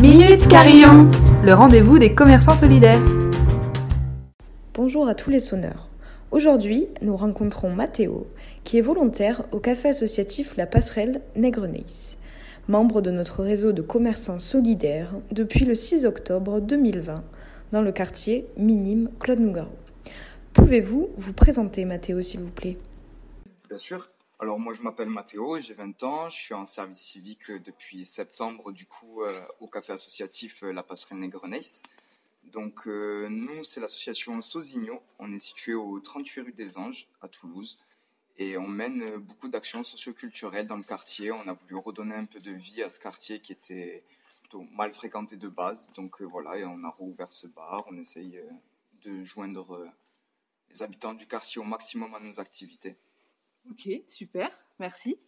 Minute Carillon, le rendez-vous des commerçants solidaires. Bonjour à tous les sonneurs. Aujourd'hui, nous rencontrons Mathéo, qui est volontaire au café associatif La Passerelle Nègre-Neis, membre de notre réseau de commerçants solidaires depuis le 6 octobre 2020 dans le quartier Minime Claude Nougaro. Pouvez-vous vous présenter, Mathéo, s'il vous plaît? Bien sûr. Alors moi je m'appelle Mathéo, j'ai 20 ans, je suis en service civique depuis septembre du coup euh, au café associatif euh, La Passerelle Nègre-Neis. Donc euh, nous c'est l'association Sosigno, on est situé au 38 rue des Anges à Toulouse et on mène beaucoup d'actions socioculturelles dans le quartier. On a voulu redonner un peu de vie à ce quartier qui était plutôt mal fréquenté de base. Donc voilà, et on a rouvert ce bar, on essaye de joindre les habitants du quartier au maximum à nos activités. Ok, super, merci.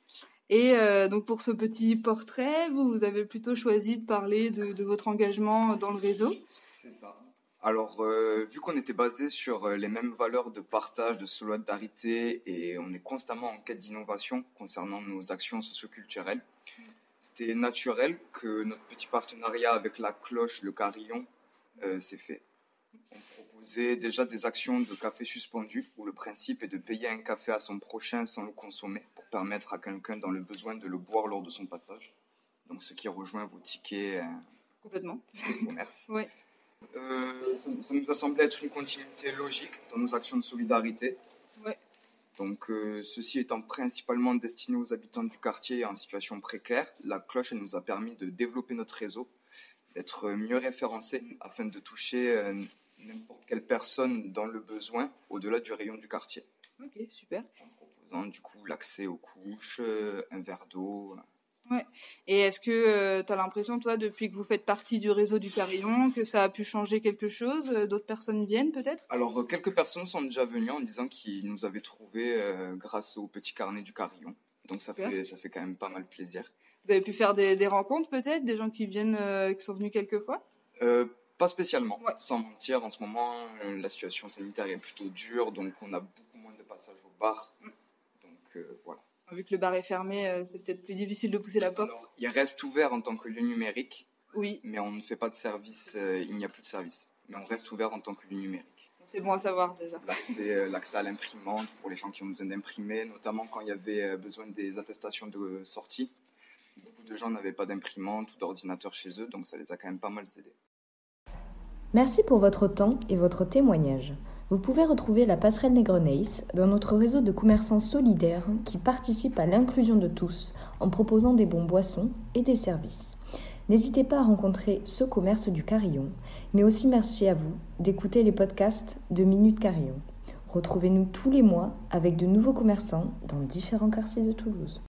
Et euh, donc pour ce petit portrait, vous, avez plutôt choisi de parler de, votre engagement dans le réseau. C'est ça. Alors, euh, vu qu'on était basé sur euh, les mêmes valeurs de partage, de solidarité, et on est constamment en quête d'innovation concernant nos actions socioculturelles, c'était naturel que notre petit partenariat avec la cloche, le carillon, s'est fait on proposait déjà des actions de café suspendu où le principe est de payer un café à son prochain sans le consommer pour permettre à quelqu'un dans le besoin de le boire lors de son passage. Donc ce qui rejoint vos tickets. Euh, Complètement. de commerce. oui. Euh, ça, nous a semblé être une continuité logique dans nos actions de solidarité. Ouais. Donc, euh, ceci étant principalement destiné aux habitants du quartier en situation précaire, la cloche elle nous a permis de développer notre réseau, d'être mieux référencé afin de toucher n'importe quelle personne dans le besoin au-delà du rayon du quartier. Ok, super. En proposant du coup l'accès aux couches, euh, un verre d'eau. Ouais. Et est-ce que euh, tu as l'impression, toi, depuis que vous faites partie du réseau du Carillon, que ça a pu changer quelque chose? D'autres personnes viennent peut-être? Alors, euh, quelques personnes sont déjà venues en disant qu'ils nous avaient trouvés grâce au petit carnet du Carillon. Donc, ça fait, ça fait quand même pas mal plaisir. Vous avez pu faire des, des rencontres peut-être? Des gens qui viennent, qui sont venus quelques fois? Pas spécialement. Sans mentir, en ce moment, euh, la situation sanitaire est plutôt dure, donc on a beaucoup moins de passages au bar. Mm. Donc euh, voilà. Vu que le bar est fermé, euh, c'est peut-être plus difficile de pousser la porte. il reste ouvert en tant que lieu numérique. Oui. Mais on ne fait pas de service, il n'y a plus de service. Mais on reste ouvert en tant que lieu numérique. C'est bon à savoir déjà. L'accès à l'imprimante pour les gens qui ont besoin d'imprimer, notamment quand il y avait besoin des attestations de sortie. Beaucoup de gens n'avaient pas d'imprimante ou d'ordinateur chez eux, donc ça les a quand même pas mal aidés. Merci pour votre temps et votre témoignage. Vous pouvez retrouver la passerelle Nègre-Neis dans notre réseau de commerçants solidaires qui participent à l'inclusion de tous en proposant des bons boissons et des services. N'hésitez pas à rencontrer ce commerce du Carillon, mais aussi merci à vous d'écouter les podcasts de Minute Carillon. Retrouvez-nous tous les mois avec de nouveaux commerçants dans différents quartiers de Toulouse.